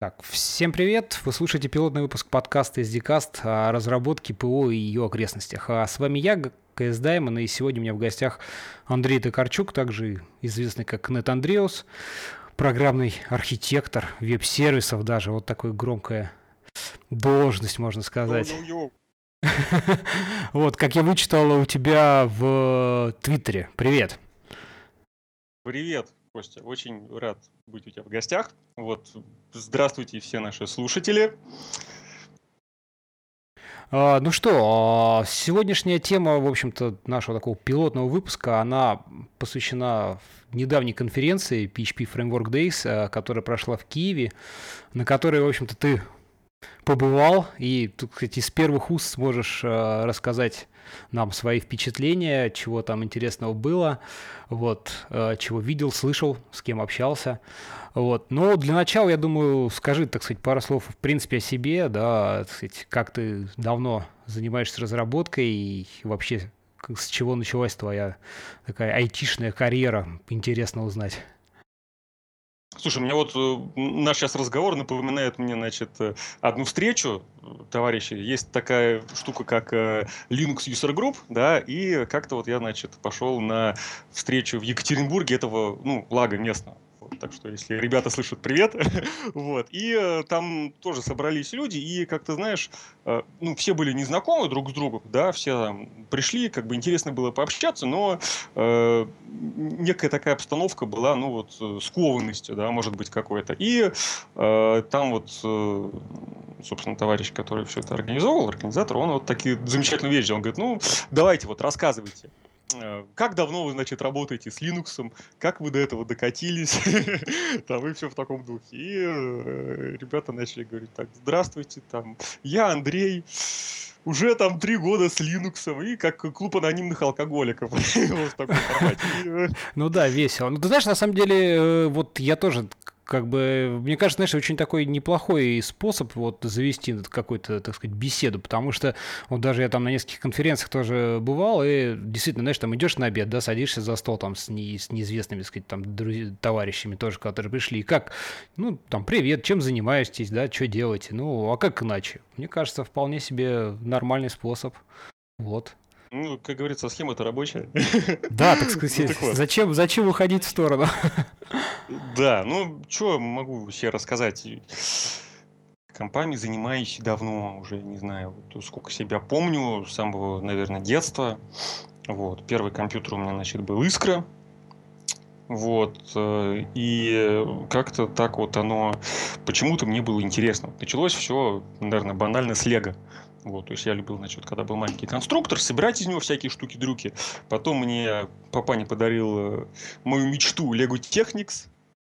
Так, всем привет! Вы слушаете пилотный выпуск подкаста SDCast о разработке ПО и ее окрестностях. А с вами я, КС Даймон, и сегодня у меня в гостях Андрей Токарчук, также известный как Нет Андреус, программный архитектор веб-сервисов даже, вот такая громкая должность, можно сказать. Вот, как я вычитал у тебя в Твиттере. Привет. Привет. Костя, очень рад быть у тебя в гостях. Вот, здравствуйте все наши слушатели. А, ну что, а, сегодняшняя тема, в общем-то, нашего такого пилотного выпуска, она посвящена недавней конференции PHP Framework Days, а, которая прошла в Киеве, на которой, в общем-то, ты побывал и, тут, кстати, из первых уст сможешь рассказать нам свои впечатления, чего там интересного было, вот, э, чего видел, слышал, с кем общался. Вот. Но для начала, я думаю, скажи, так сказать, пару слов, в принципе, о себе, да, так сказать, как ты давно занимаешься разработкой и вообще с чего началась твоя такая айтишная карьера, интересно узнать. Слушай, мне вот э, наш сейчас разговор напоминает мне, значит, э, одну встречу, товарищи. Есть такая штука, как э, Linux User Group, да, и как-то вот я, значит, пошел на встречу в Екатеринбурге этого, ну, лага местного. Так что, если ребята слышат, привет. вот. И э, там тоже собрались люди, и, как ты знаешь, э, ну, все были незнакомы друг с другом, да, все там пришли, как бы интересно было пообщаться, но э, некая такая обстановка была, ну, вот, э, скованностью, да, может быть, какой-то. И э, там вот, э, собственно, товарищ, который все это организовал, организатор, он вот такие замечательные вещи, он говорит, ну, давайте вот, рассказывайте. Э, как давно вы, значит, работаете с Linux? Как вы до этого докатились? Там и все в таком духе. И э, ребята начали говорить так, здравствуйте, там, я Андрей, уже там три года с Linux, и как клуб анонимных алкоголиков. Э, ну да, весело. Ну ты знаешь, на самом деле, вот я тоже как бы, мне кажется, знаешь, очень такой неплохой способ вот завести какую-то, так сказать, беседу, потому что вот даже я там на нескольких конференциях тоже бывал, и действительно, знаешь, там идешь на обед, да, садишься за стол там с, не, с неизвестными, так сказать, там друзья, товарищами тоже, которые пришли, и как, ну, там, привет, чем занимаетесь, да, что делаете, ну, а как иначе? Мне кажется, вполне себе нормальный способ, вот. Ну, как говорится, схема-то рабочая. Да, так сказать, ну, зачем, зачем уходить в сторону? Да, ну, что могу себе рассказать? Компанией занимаюсь давно, уже не знаю, вот, сколько себя помню, с самого, наверное, детства. Вот, первый компьютер у меня, значит, был Искра. Вот, э, и как-то так вот оно почему-то мне было интересно. Началось все, наверное, банально с Лего. Вот, то есть я любил, значит, когда был маленький конструктор, собирать из него всякие штуки-дрюки. Потом мне папа не подарил э, мою мечту Lego Technics,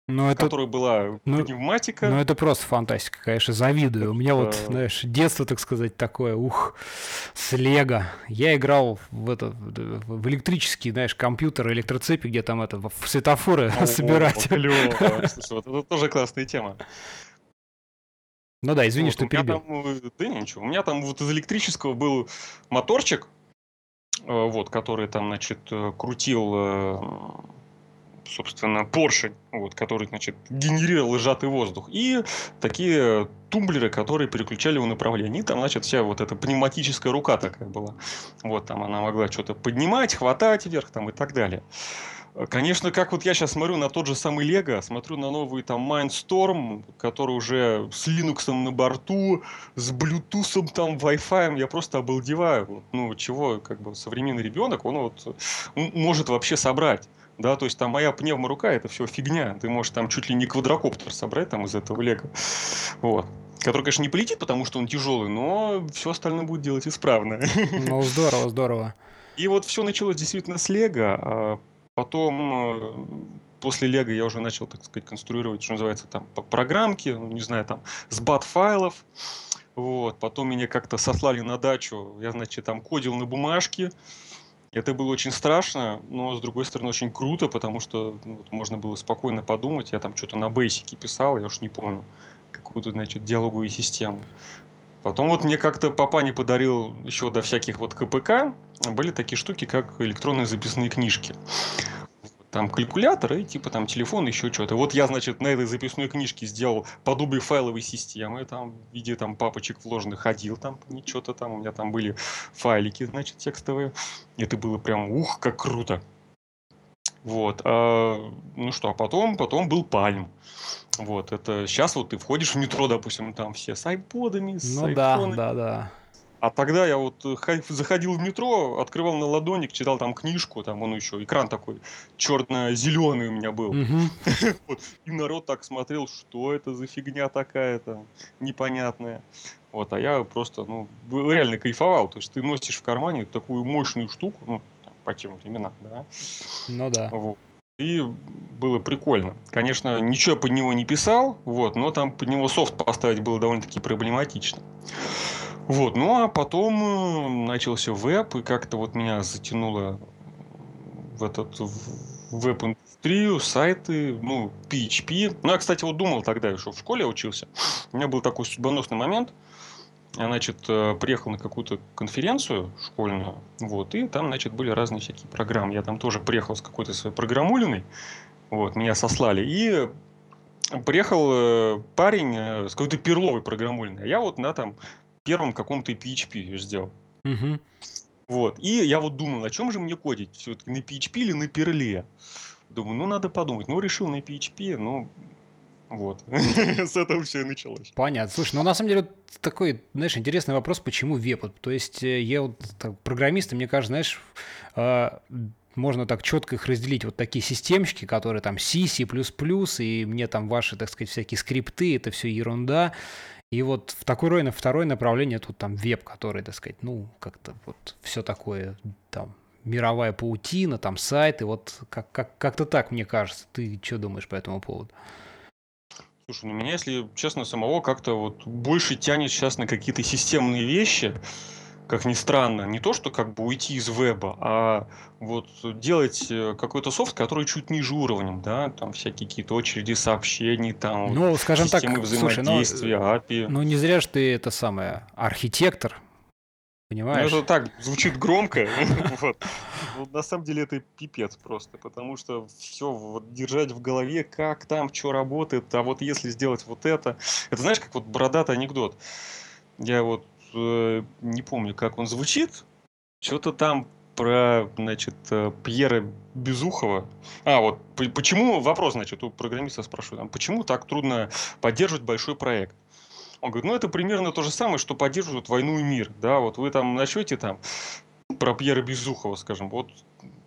но это, которая была ну, пневматика. Ну, это просто фантастика, конечно, завидую. У меня вот, знаешь, детство, так сказать, такое, ух, с Лего. Я играл в, это, в электрический, знаешь, компьютер, электроцепи, где там это, в светофоры О, собирать. Клево. Слушай, вот это тоже классная тема. Ну да, извини, вот, что перебил. Там, э, да ничего. У меня там вот из электрического был моторчик, э, вот, который там, значит, э, крутил, собственно, поршень, вот, который, значит, генерировал сжатый воздух. И такие тумблеры, которые переключали его направление. И там, значит, вся вот эта пневматическая рука такая была. Вот, там она могла что-то поднимать, хватать вверх там и так далее. Конечно, как вот я сейчас смотрю на тот же самый Лего, смотрю на новый там Mindstorm, который уже с Linux на борту, с Bluetooth, там, Wi-Fi, я просто обалдеваю. Ну, чего, как бы, современный ребенок, он вот может вообще собрать. Да, то есть там моя пневморука это все фигня. Ты можешь там чуть ли не квадрокоптер собрать там из этого лего. Вот. Который, конечно, не полетит, потому что он тяжелый, но все остальное будет делать исправно. Ну, здорово, здорово. И вот все началось действительно с Лего. Потом э, после Лего я уже начал, так сказать, конструировать, что называется, там, программки, ну, не знаю, там, с бат-файлов. Вот. Потом меня как-то сослали на дачу, я, значит, там кодил на бумажке. Это было очень страшно, но, с другой стороны, очень круто, потому что ну, вот, можно было спокойно подумать. Я там что-то на бейсике писал, я уж не помню, какую-то, значит, диалоговую систему. Потом вот мне как-то папа не подарил еще до всяких вот КПК, были такие штуки, как электронные записные книжки. там калькулятор и типа там телефон, еще что-то. Вот я, значит, на этой записной книжке сделал подобие файловой системы, там в виде там папочек вложенных ходил, там что-то там, у меня там были файлики, значит, текстовые. Это было прям, ух, как круто. Вот. А, ну что, а потом, потом был Пальм. Вот, это сейчас вот ты входишь в метро, допустим, там все с айподами, с Ну да, да, да. А тогда я вот э, заходил в метро, открывал на ладоник, читал там книжку, там он еще, экран такой черно-зеленый у меня был. И народ так смотрел, что это за фигня такая-то непонятная. Вот, а я просто, ну, реально кайфовал. То есть ты носишь в кармане такую мощную штуку, ну, по тем временам, да. Ну да. Вот. И было прикольно. Конечно, ничего под него не писал, вот, но там под него софт поставить было довольно-таки проблематично. Вот, ну а потом э, начался веб, и как-то вот меня затянуло в этот веб-индустрию, сайты, ну, PHP. Ну, я, кстати, вот думал тогда еще в школе учился. У меня был такой судьбоносный момент. Значит, э, приехал на какую-то конференцию школьную, вот, и там, значит, были разные всякие программы. Я там тоже приехал с какой-то своей программулиной, вот, меня сослали, и приехал э, парень с какой-то перловой программулиной. А я вот на там первом каком-то PHP сделал. Угу. Вот. И я вот думал, на чем же мне кодить? Все-таки на PHP или на перле? Думаю, ну надо подумать. Ну, решил на PHP, ну, вот. С этого все и началось. Понятно. Слушай, ну на самом деле такой, знаешь, интересный вопрос, почему веб? То есть э, я вот так, программисты, мне кажется, знаешь, э, можно так четко их разделить. Вот такие системщики, которые там C, C++, и мне там ваши, так сказать, всякие скрипты, это все ерунда. И вот в такой рой, второе направление тут там веб, который, так сказать, ну, как-то вот все такое, там, мировая паутина, там сайты, вот как, как, как-то так, мне кажется. Ты что думаешь по этому поводу? Слушай, ну меня, если честно, самого как-то вот больше тянет сейчас на какие-то системные вещи как ни странно, не то, что как бы уйти из веба, а вот делать э, какой-то софт, который чуть ниже уровнем, да, там всякие какие-то очереди сообщений, там ну, скажем системы так, взаимодействия, слушай, ну, API. Ну, не зря же ты это самое, архитектор, понимаешь? Ну, это так, звучит громко, вот. На самом деле это пипец просто, потому что все держать в голове, как там, что работает, а вот если сделать вот это, это знаешь, как вот бородатый анекдот. Я вот э, не помню, как он звучит. Что-то там про, значит, э, Пьера Безухова. А, вот почему, вопрос, значит, у программиста спрашиваю, там, почему так трудно поддерживать большой проект? Он говорит, ну это примерно то же самое, что поддерживают войну и мир. Да, вот вы там начнете там про Пьера Безухова, скажем, вот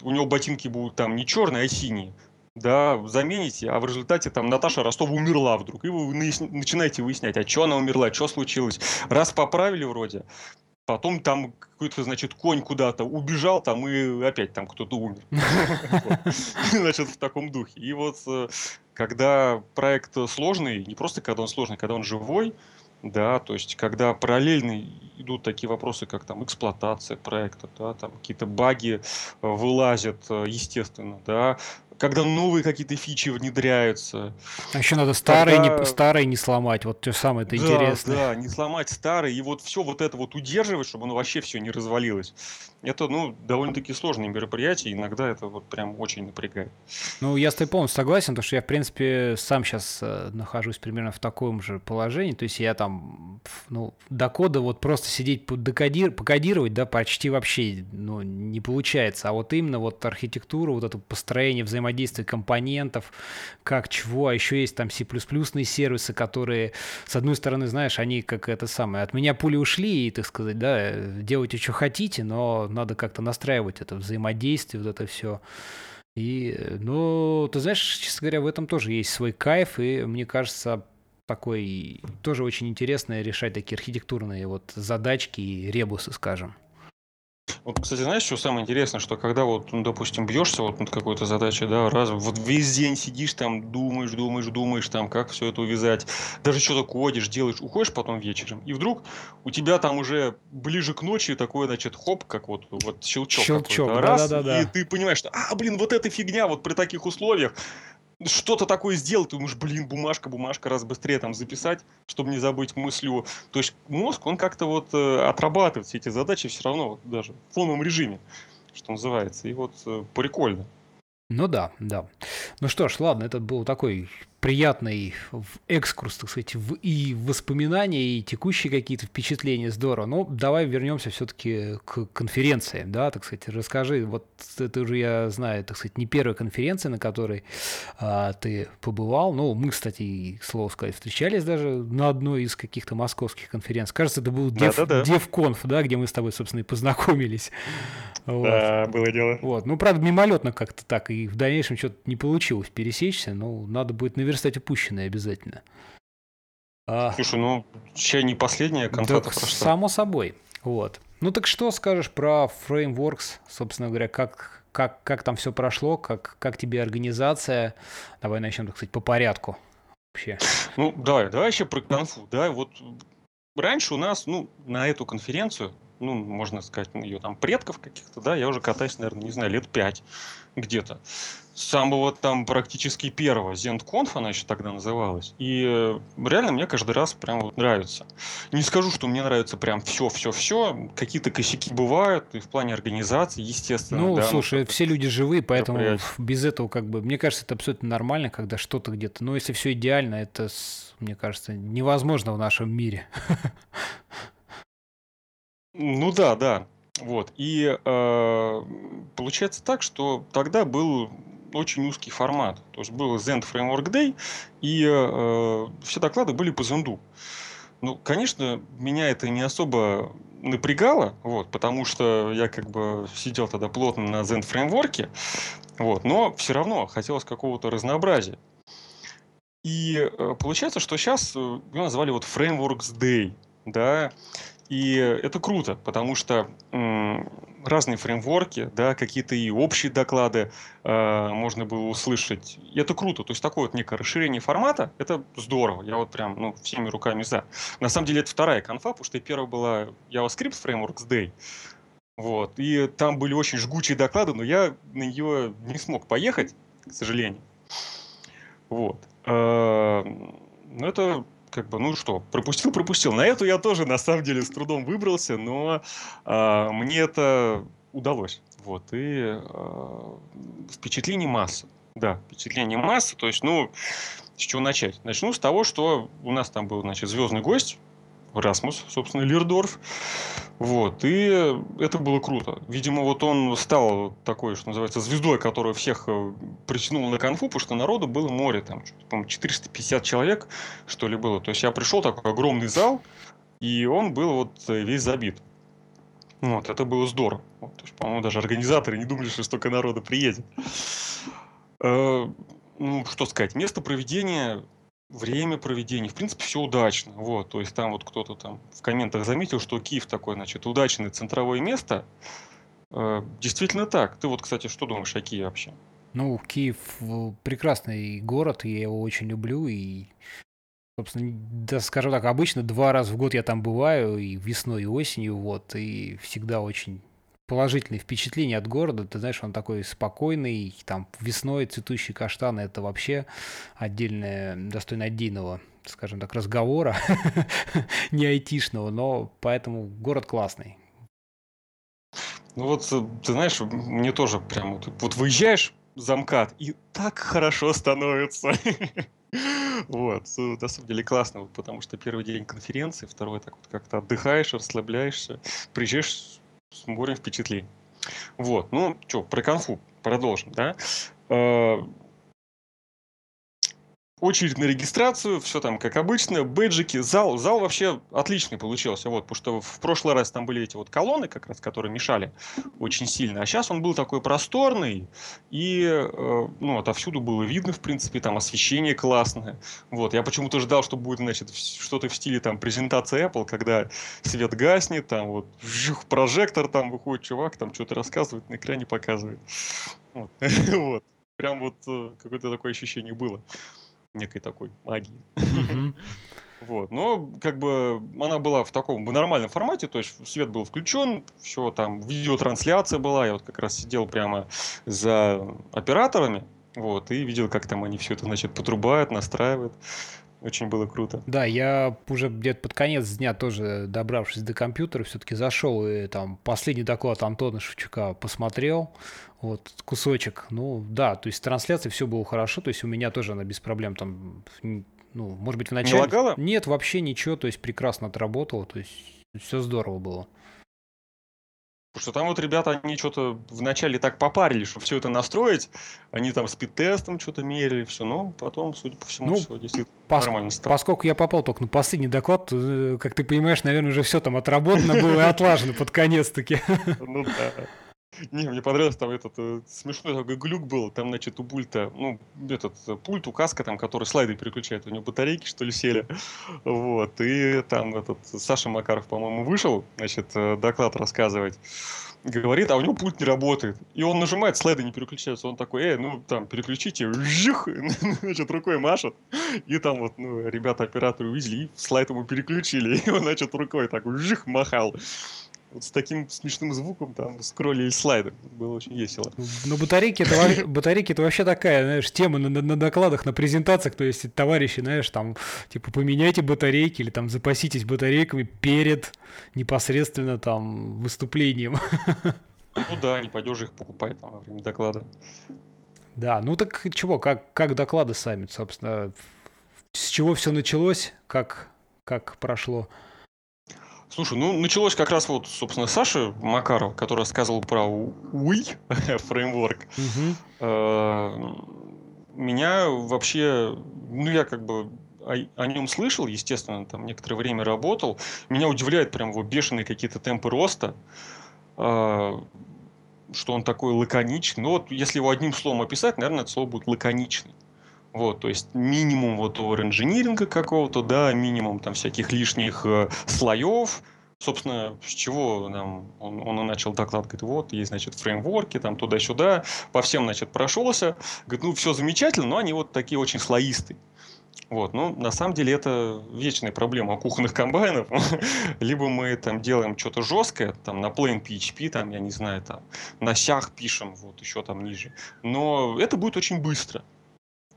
у него ботинки будут там не черные, а синие да, замените, а в результате там Наташа Ростова умерла вдруг, и вы начинаете выяснять, а что она умерла, что случилось. Раз поправили вроде, потом там какой-то, значит, конь куда-то убежал, там и опять там кто-то умер. Значит, в таком духе. И вот э, когда проект сложный, не просто когда он сложный, когда он живой, да, то есть когда параллельно идут такие вопросы, как там эксплуатация проекта, да, там какие-то баги э, вылазят, э, естественно, да, когда новые какие-то фичи внедряются. А еще надо старые, когда... не, старые не сломать, вот то самое это да, интересное. Да, не сломать старые, и вот все вот это вот удерживать, чтобы оно вообще все не развалилось. Это, ну, довольно-таки сложное мероприятие, иногда это вот прям очень напрягает. Ну, я с тобой полностью согласен, потому что я, в принципе, сам сейчас э, нахожусь примерно в таком же положении, то есть я там, ну, до кода вот просто сидеть декодир, покодировать, да, почти вообще, ну, не получается, а вот именно вот архитектура, вот это построение взаимодействия взаимодействие компонентов, как чего, а еще есть там C++ сервисы, которые, с одной стороны, знаешь, они как это самое, от меня пули ушли, и, так сказать, да, делайте, что хотите, но надо как-то настраивать это взаимодействие, вот это все. И, ну, ты знаешь, честно говоря, в этом тоже есть свой кайф, и мне кажется, такой тоже очень интересно решать такие архитектурные вот задачки и ребусы, скажем. Вот, кстати, знаешь, что самое интересное, что когда вот, ну, допустим, бьешься вот над какой-то задачей, да, раз, вот весь день сидишь там, думаешь, думаешь, думаешь, там, как все это увязать, даже что-то кодишь, делаешь, уходишь потом вечером, и вдруг у тебя там уже ближе к ночи такой, значит, хоп, как вот, вот щелчок, щелчок да, раз, да, да, да. и ты понимаешь, что, а, блин, вот эта фигня вот при таких условиях, что-то такое сделал, ты думаешь, блин, бумажка, бумажка, раз быстрее там записать, чтобы не забыть мыслью. То есть мозг, он как-то вот э, отрабатывает все эти задачи все равно, вот, даже в фоновом режиме, что называется. И вот э, прикольно. Ну да, да. Ну что ж, ладно, это был такой приятный экскурс, так сказать, в, и воспоминания, и текущие какие-то впечатления, здорово. Но давай вернемся все-таки к конференции, да, так сказать, расскажи, вот это уже я знаю, так сказать, не первая конференция, на которой а, ты побывал, ну, мы, кстати, к слову сказать, встречались даже на одной из каких-то московских конференций. Кажется, это был Дев, да, да, да. DevConf, да, где мы с тобой, собственно, и познакомились. Вот. Да, было дело. Вот. Ну, правда, мимолетно как-то так, и в дальнейшем что-то не получилось пересечься, но надо будет наверстать упущенное обязательно. А... Слушай, ну, чай не последняя конфета так, прошла. Само собой. Вот. Ну так что скажешь про Frameworks, собственно говоря, как, как, как там все прошло, как, как тебе организация? Давай начнем, так сказать, по порядку вообще. Ну, давай, давай еще про конфу. Да, вот раньше у нас, ну, на эту конференцию ну, можно сказать, ее там предков каких-то, да, я уже катаюсь, наверное, не знаю, лет пять где-то. Самого там практически первого, ZendConf она еще тогда называлась. И э, реально мне каждый раз прям вот нравится. Не скажу, что мне нравится прям все-все-все. Какие-то косяки бывают и в плане организации, естественно. Ну, да, слушай, ну, все люди живые, поэтому без этого как бы, мне кажется, это абсолютно нормально, когда что-то где-то, но если все идеально, это, мне кажется, невозможно в нашем мире. Ну да, да. Вот. И э, получается так, что тогда был очень узкий формат. То есть был Zend Framework Day, и э, все доклады были по Zend. Ну, конечно, меня это не особо напрягало, вот, потому что я как бы сидел тогда плотно на Zend фреймворке, вот, но все равно хотелось какого-то разнообразия. И э, получается, что сейчас э, его назвали вот Frameworks Day, да, и это круто, потому что разные фреймворки, да, какие-то и общие доклады э, можно было услышать. И это круто. То есть такое вот некое расширение формата, это здорово. Я вот прям ну, всеми руками за. На самом деле это вторая конфа, потому что первая была JavaScript Frameworks Day. Вот. И там были очень жгучие доклады, но я на нее не смог поехать, к сожалению. Вот. Э, но это как бы, ну что, пропустил, пропустил. На эту я тоже, на самом деле, с трудом выбрался, но э, мне это удалось. Вот, и э, впечатлений масса. Да, впечатлений масса. То есть, ну, с чего начать? Начну с того, что у нас там был, значит, звездный гость, Расмус, собственно, Лирдорф. Вот, и это было круто. Видимо, вот он стал такой, что называется, звездой, которая всех э, притянула на конфу, потому что народу было море, там, по-моему, 450 человек, что ли, было. То есть я пришел, такой огромный зал, и он был вот э, весь забит. Вот, это было здорово. Вот, по-моему, даже организаторы не думали, что столько народа приедет. Э, ну, что сказать, место проведения время проведения, в принципе, все удачно. Вот, то есть там вот кто-то там в комментах заметил, что Киев такое, значит, удачное центровое место. Э, действительно так. Ты вот, кстати, что думаешь о Киеве вообще? Ну, Киев прекрасный город, я его очень люблю, и, собственно, да, скажем так, обычно два раза в год я там бываю, и весной, и осенью, вот, и всегда очень положительные впечатления от города. Ты знаешь, он такой спокойный, там весной цветущие каштаны это вообще отдельное, достойно отдельного, скажем так, разговора, не айтишного, но поэтому город классный. Ну вот, э, ты знаешь, мне тоже прям вот, вот выезжаешь за МКАД, и так хорошо становится. Вот, э, на самом деле классно, потому что первый день конференции, второй так вот как-то отдыхаешь, расслабляешься, приезжаешь с морем впечатлений. Вот, ну, что, про конфу продолжим, да. Очередь на регистрацию, все там как обычно, бэджики, зал, зал вообще отличный получился, вот, потому что в прошлый раз там были эти вот колонны, как раз, которые мешали очень сильно, а сейчас он был такой просторный, и, э, ну, отовсюду было видно, в принципе, там освещение классное, вот, я почему-то ждал, что будет, значит, что-то в стиле там презентации Apple, когда свет гаснет, там вот, вжух, прожектор, там выходит чувак, там что-то рассказывает, на экране показывает, вот. прям вот э, какое-то такое ощущение было некой такой магии. Вот, но как бы она была в таком нормальном формате, то есть свет был включен, все там, видеотрансляция была, я вот как раз сидел прямо за операторами, вот, и видел, как там они все это, значит, потрубают, настраивают. Очень было круто. Да, я уже где-то под конец дня тоже, добравшись до компьютера, все-таки зашел и там последний доклад Антона Шевчука посмотрел, вот кусочек. Ну да, то есть трансляция все было хорошо, то есть у меня тоже она без проблем там, ну, может быть, в начале... Не лагала? Нет, вообще ничего, то есть прекрасно отработало, то есть все здорово было. Потому что там вот ребята, они что-то вначале так попарили, чтобы все это настроить. Они там спид-тестом что-то мерили, все. Но потом, судя по всему, ну, все действительно пос- нормально стало. Поскольку я попал только на последний доклад, э, как ты понимаешь, наверное, уже все там отработано было и отлажено под конец-таки. Ну да. Не, мне понравился там этот э, смешной такой глюк был. Там, значит, у пульта, ну, этот э, пульт, указка там, который слайды переключает. У него батарейки, что ли, сели. Вот. И там этот Саша Макаров, по-моему, вышел, значит, э, доклад рассказывать. Говорит, а у него пульт не работает. И он нажимает, слайды не переключаются. Он такой, эй, ну, там, переключите. Жих! Значит, рукой машет. И там вот, ну, ребята-операторы увидели, и слайд ему переключили. И он, значит, рукой так жих махал вот с таким смешным звуком там скроллили слайды. Было очень весело. Но батарейки это, батарейки это вообще такая, знаешь, тема на, на, на докладах, на презентациях, то есть товарищи, знаешь, там, типа, поменяйте батарейки или там запаситесь батарейками перед непосредственно там выступлением. Ну да, не пойдешь их покупать там во время доклада. Да, ну так чего, как, как доклады сами, собственно, с чего все началось, как, как прошло? Слушай, ну началось как раз вот, собственно, Саша Макаров, который рассказывал про UI фреймворк. Э, меня вообще, ну я как бы о, о нем слышал, естественно, там некоторое время работал. Меня удивляет прям его бешеные какие-то темпы роста, э, что он такой лаконичный. Ну вот если его одним словом описать, наверное, это слово будет лаконичный. Вот, то есть минимум вот инжиниринга какого-то, да, минимум там всяких лишних э, слоев. Собственно, с чего нам он, он начал доклад, говорит, вот, есть, значит, фреймворки, там туда-сюда, по всем, значит, прошелся. Говорит, ну, все замечательно, но они вот такие очень слоистые. Вот, ну, на самом деле это вечная проблема кухонных комбайнов. Либо мы там делаем что-то жесткое, там на plain PHP, там, я не знаю, там, на сях пишем, вот, еще там ниже. Но это будет очень быстро.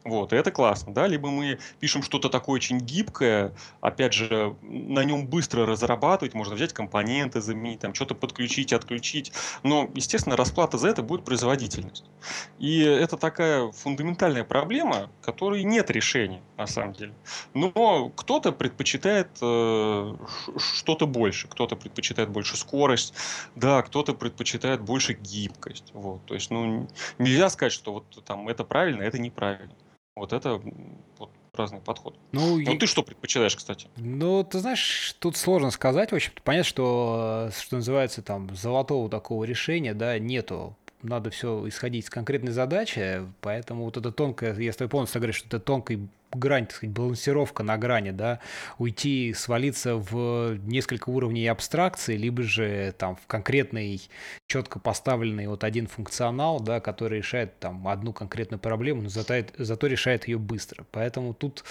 Вот, и это классно, да, либо мы пишем что-то такое очень гибкое, опять же, на нем быстро разрабатывать, можно взять компоненты, заменить, там, что-то подключить, отключить, но, естественно, расплата за это будет производительность. И это такая фундаментальная проблема, которой нет решения, на самом деле. Но кто-то предпочитает э, что-то больше, кто-то предпочитает больше скорость, да, кто-то предпочитает больше гибкость, вот, то есть, ну, нельзя сказать, что вот там это правильно, это неправильно. Вот это вот разный подход. Ну, ну я... ты что предпочитаешь, кстати? Ну, ты знаешь, тут сложно сказать. В общем-то, понятно, что, что называется, там, золотого такого решения, да, нету надо все исходить из конкретной задачи, поэтому вот это тонкое, я с тобой полностью говорю, что это тонкая грань, так сказать, балансировка на грани, да, уйти, свалиться в несколько уровней абстракции, либо же там в конкретный, четко поставленный вот один функционал, да, который решает там одну конкретную проблему, но зато, зато решает ее быстро. Поэтому тут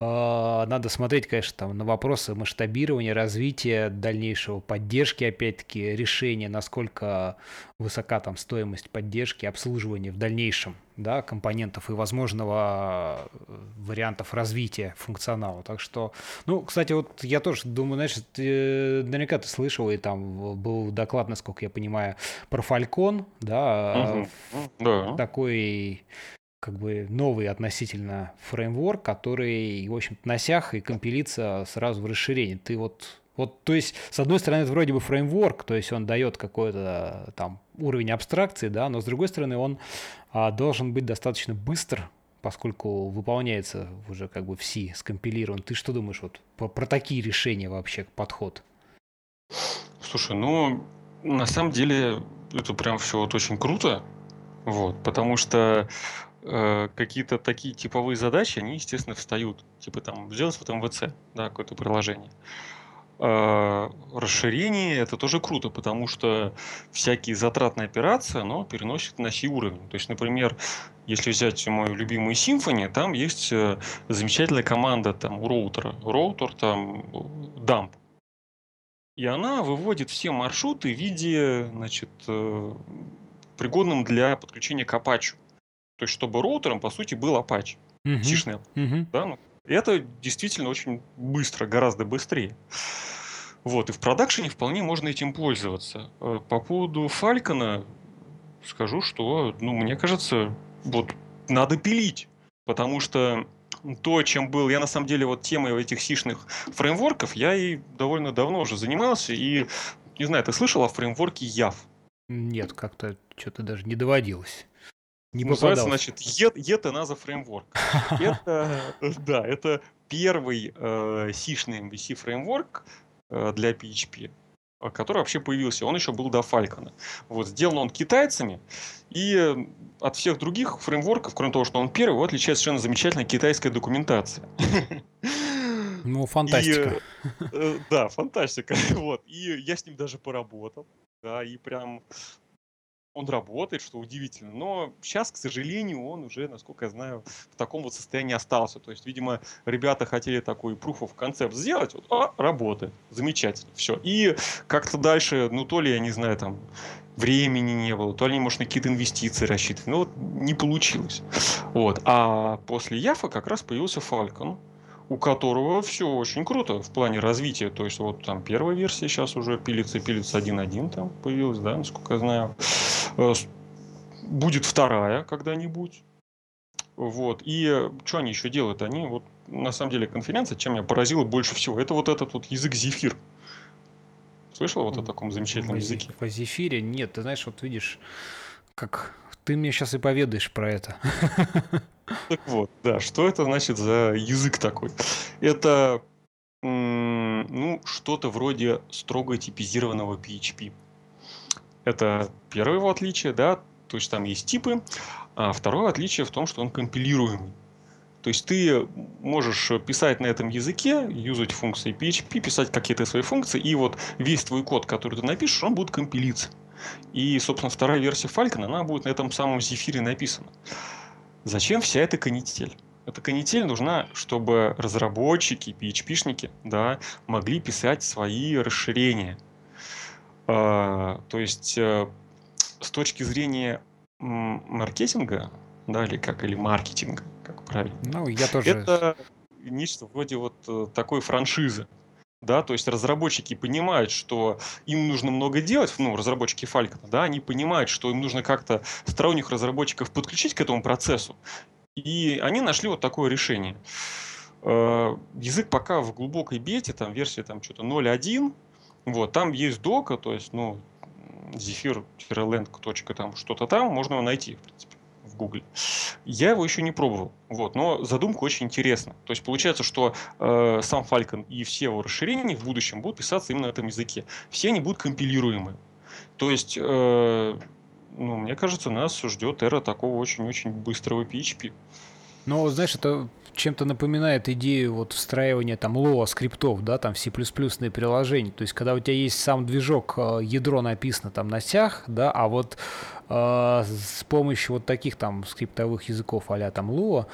надо смотреть, конечно, там, на вопросы масштабирования, развития, дальнейшего поддержки, опять-таки, решения, насколько высока там стоимость поддержки, обслуживания в дальнейшем, да, компонентов и возможного э, вариантов развития функционала. Так что, ну, кстати, вот я тоже думаю, знаешь, ты, наверняка ты слышал, и там был доклад, насколько я понимаю, про Falcon, да, угу. такой как бы новый относительно фреймворк, который, в общем-то, на сях и компилится сразу в расширении. Ты вот, вот, то есть, с одной стороны, это вроде бы фреймворк, то есть он дает какой-то там уровень абстракции, да, но с другой стороны, он а, должен быть достаточно быстр, поскольку выполняется уже как бы в C, скомпилирован. Ты что думаешь вот про, про такие решения вообще, подход? Слушай, ну, на самом деле, это прям все вот очень круто, вот, потому что э, какие-то такие типовые задачи, они, естественно, встают. Типа там сделать в МВЦ, да, какое-то приложение. Э, расширение это тоже круто, потому что всякие затратные операции, оно переносит на си уровень. То есть, например, если взять мою любимую Symfony, там есть э, замечательная команда там у роутера. Роутер там dump. И она выводит все маршруты в виде, значит, пригодным для подключения к Apache. То есть, чтобы роутером, по сути, был Apache. Uh-huh. Сишный uh-huh. да, ну, Это действительно очень быстро, гораздо быстрее. Вот, и в продакшене вполне можно этим пользоваться. Э, по поводу Фалькона скажу, что, ну, мне кажется, вот надо пилить, потому что то, чем был, я на самом деле вот темой этих сишных фреймворков, я и довольно давно уже занимался, и, не знаю, ты слышал о фреймворке YAV? Нет, как-то что-то даже не доводилось. Не Называется, значит, Yet Another Framework. Это, да, это первый э, сишный MVC фреймворк э, для PHP. Который вообще появился. Он еще был до Falcon. Вот, сделан он китайцами, и от всех других фреймворков, кроме того, что он первый, его отличает совершенно замечательная китайская документация. Ну, фантастика. И, э, да, фантастика. Вот. И я с ним даже поработал. Да, и прям он работает, что удивительно. Но сейчас, к сожалению, он уже, насколько я знаю, в таком вот состоянии остался. То есть, видимо, ребята хотели такой proof of concept сделать. Вот, а, работает. Замечательно. Все. И как-то дальше, ну, то ли, я не знаю, там, времени не было, то ли они, может, на какие-то инвестиции рассчитывали. Ну, вот не получилось. Вот. А после Яфа как раз появился Falcon у которого все очень круто в плане развития. То есть вот там первая версия сейчас уже пилится, пилится 1.1 там появилась, да, насколько я знаю. Э, будет вторая когда-нибудь. Вот. И что они еще делают? Они вот на самом деле конференция, чем меня поразила больше всего, это вот этот вот язык Зефир. Слышал вот о таком замечательном в, языке? По Зефире нет. Ты знаешь, вот видишь, как ты мне сейчас и поведаешь про это. Так вот, да, что это значит за язык такой? Это ну, что-то вроде строго типизированного PHP. Это первое его отличие, да, то есть там есть типы. А второе отличие в том, что он компилируемый. То есть ты можешь писать на этом языке, юзать функции PHP, писать какие-то свои функции, и вот весь твой код, который ты напишешь, он будет компилиться. И, собственно, вторая версия Falcon, она будет на этом самом зефире написана. Зачем вся эта канитель? Эта канитель нужна, чтобы разработчики, PHP-шники, да, могли писать свои расширения – то есть э, с точки зрения маркетинга, да, или как, или маркетинга, как правильно. Ну, я тоже... Это нечто вроде вот э, такой франшизы. Да, то есть разработчики понимают, что им нужно много делать, ну, разработчики Falcon, да, они понимают, что им нужно как-то сторонних разработчиков подключить к этому процессу, и они нашли вот такое решение. Э, язык пока в глубокой бете, там версия там что-то 0.1, вот, там есть дока, то есть, ну, zephyr-lang. там что-то там, можно его найти, в принципе, в Гугле. Я его еще не пробовал, вот, но задумка очень интересна. То есть получается, что э, сам Falcon и все его расширения в будущем будут писаться именно на этом языке. Все они будут компилируемы. То есть, э, ну, мне кажется, нас ждет эра такого очень-очень быстрого PHP. Ну, знаешь, это чем-то напоминает идею вот встраивания там лоа скриптов, да, там C++ приложения. То есть, когда у тебя есть сам движок, э, ядро написано там на сях, да, а вот э, с помощью вот таких там скриптовых языков а там лоа,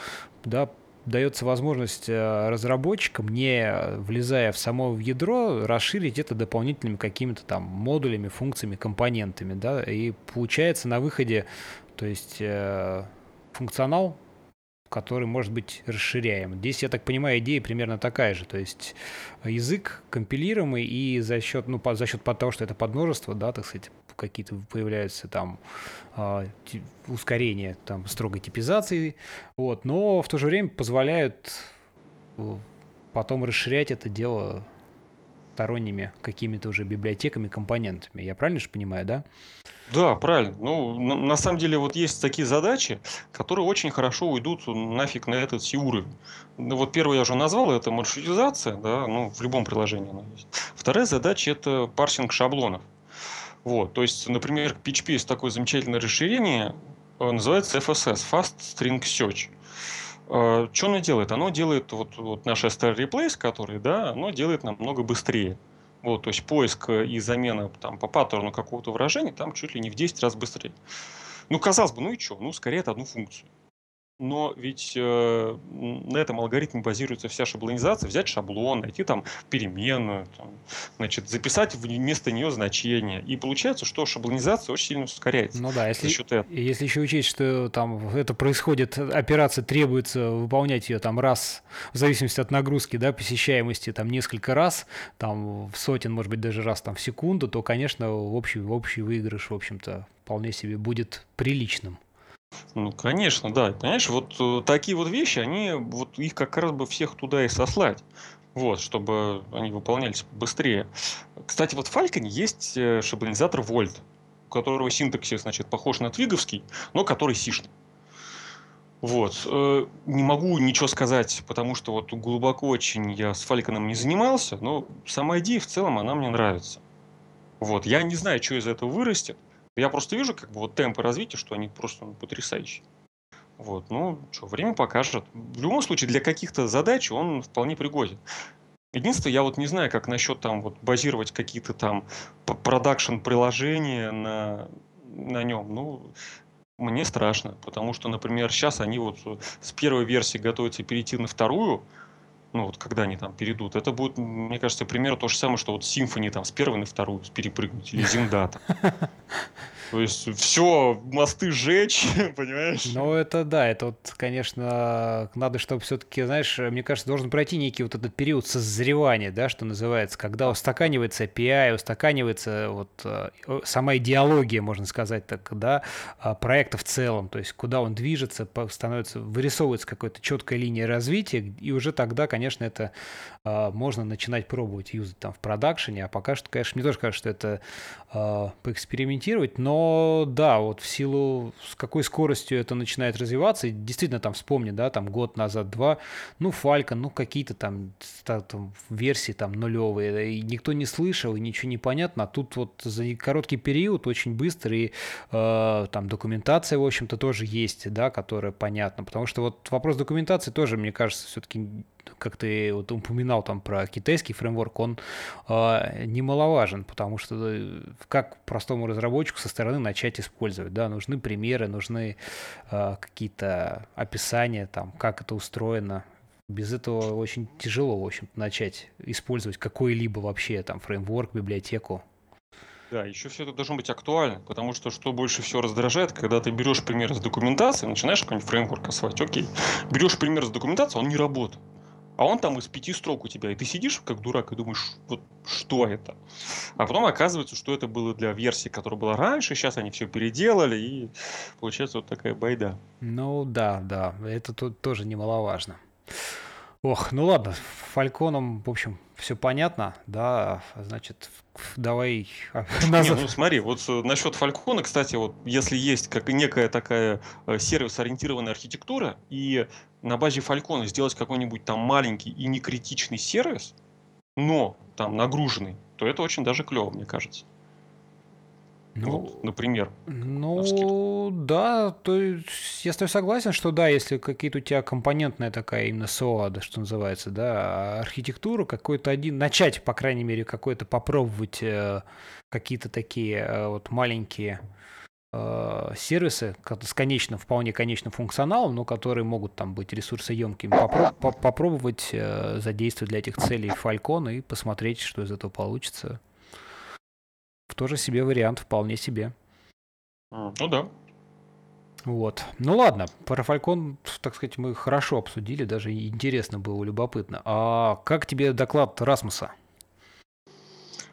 да, дается возможность э, разработчикам, не влезая в само ядро, расширить это дополнительными какими-то там модулями, функциями, компонентами, да, и получается на выходе, то есть э, функционал который может быть расширяем. Здесь, я так понимаю, идея примерно такая же. То есть язык компилируемый и за счет, ну, по, за счет того, что это подмножество, да, так сказать, какие-то появляются там э, ускорения там строгой типизации, вот, но в то же время позволяют э, потом расширять это дело сторонними какими-то уже библиотеками, компонентами. Я правильно же понимаю, да? Да, правильно. Ну, на, на самом деле, вот есть такие задачи, которые очень хорошо уйдут нафиг на этот си уровень. Ну, вот первый я уже назвал, это маршрутизация, да, ну, в любом приложении она есть. Вторая задача – это парсинг шаблонов. Вот, то есть, например, в PHP есть такое замечательное расширение, э, называется FSS – Fast String Search. Э, что оно делает? Оно делает, вот, вот наш str replace, который, да, оно делает намного быстрее. Вот, то есть поиск и замена там, по паттерну какого-то выражения там чуть ли не в 10 раз быстрее. Ну, казалось бы, ну и что? Ну, скорее это одну функцию. Но ведь э, на этом алгоритме базируется вся шаблонизация. Взять шаблон, найти там переменную, там, значит, записать вместо нее значение. И получается, что шаблонизация очень сильно ускоряется. Ну да, если, счет этого. если еще учесть, что там это происходит, операция требуется выполнять ее там раз, в зависимости от нагрузки, да, посещаемости, там несколько раз, там в сотен, может быть, даже раз там в секунду, то, конечно, общий, общий выигрыш, в общем-то, вполне себе будет приличным. Ну, конечно, да. Понимаешь, вот э, такие вот вещи, они, вот их как раз бы всех туда и сослать. Вот, чтобы они выполнялись быстрее. Кстати, вот в Falcon есть э, шаблонизатор Volt, у которого синтаксис, значит, похож на твиговский, но который сишный. Вот. Э, не могу ничего сказать, потому что вот глубоко очень я с Фальконом не занимался, но сама идея в целом, она мне нравится. Вот. Я не знаю, что из этого вырастет. Я просто вижу, как бы вот темпы развития, что они просто ну, потрясающие. Вот, ну, что, время покажет. В любом случае, для каких-то задач он вполне пригоден. Единственное, я вот не знаю, как насчет там вот базировать какие-то там продакшн приложения на, на нем. Ну, мне страшно, потому что, например, сейчас они вот с первой версии готовятся перейти на вторую, ну вот когда они там перейдут, это будет, мне кажется, примерно то же самое, что вот Symfony там с первой на вторую перепрыгнуть, или Зиндата. То есть все, мосты сжечь, понимаешь? Ну, это да, это вот, конечно, надо, чтобы все-таки, знаешь, мне кажется, должен пройти некий вот этот период созревания, да, что называется, когда устаканивается API, устаканивается вот э, сама идеология, можно сказать так, да, а, проекта в целом, то есть куда он движется, становится, вырисовывается какая-то четкая линия развития, и уже тогда, конечно, это можно начинать пробовать юзать там в продакшене, а пока что, конечно, мне тоже кажется, что это э, поэкспериментировать, но да, вот в силу с какой скоростью это начинает развиваться, и действительно там вспомни, да, там год назад, два, ну, Falcon, ну, какие-то там, там версии там нулевые, и никто не слышал, и ничего не понятно, а тут вот за короткий период очень быстро, и э, там документация, в общем-то, тоже есть, да, которая понятна, потому что вот вопрос документации тоже, мне кажется, все-таки как ты вот упоминал там про китайский фреймворк, он э, немаловажен, потому что э, как простому разработчику со стороны начать использовать, да, нужны примеры, нужны э, какие-то описания, там, как это устроено, без этого очень тяжело, в общем начать использовать какой-либо вообще там фреймворк, библиотеку. Да, еще все это должно быть актуально, потому что что больше всего раздражает, когда ты берешь пример из документации, начинаешь какой-нибудь фреймворк осваивать, окей, берешь пример из документации, он не работает. А он там из пяти строк у тебя, и ты сидишь как дурак и думаешь, вот что это? А потом оказывается, что это было для версии, которая была раньше, сейчас они все переделали, и получается вот такая байда. Ну да, да, это тут тоже немаловажно. Ох, ну ладно, Фальконом, в общем, все понятно, да, значит, давай... Не, ну смотри, вот э, насчет Фалькона, кстати, вот если есть как некая такая э, сервис-ориентированная архитектура, и на базе Фалькона сделать какой-нибудь там маленький и некритичный сервис, но там нагруженный, то это очень даже клево, мне кажется. Ну, вот, например. Ну, да, то есть я с тобой согласен, что да, если какие-то у тебя компонентная такая именно SOA, что называется, да, архитектура какой-то один, начать, по крайней мере, какой-то попробовать э, какие-то такие э, вот маленькие э, сервисы с конечным, вполне конечным функционалом, но которые могут там быть ресурсоемкими, попро- попробовать э, задействовать для этих целей Falcon и посмотреть, что из этого получится тоже себе вариант, вполне себе. Ну да. Вот. Ну ладно, про Фалькон, так сказать, мы хорошо обсудили, даже интересно было, любопытно. А как тебе доклад Расмуса?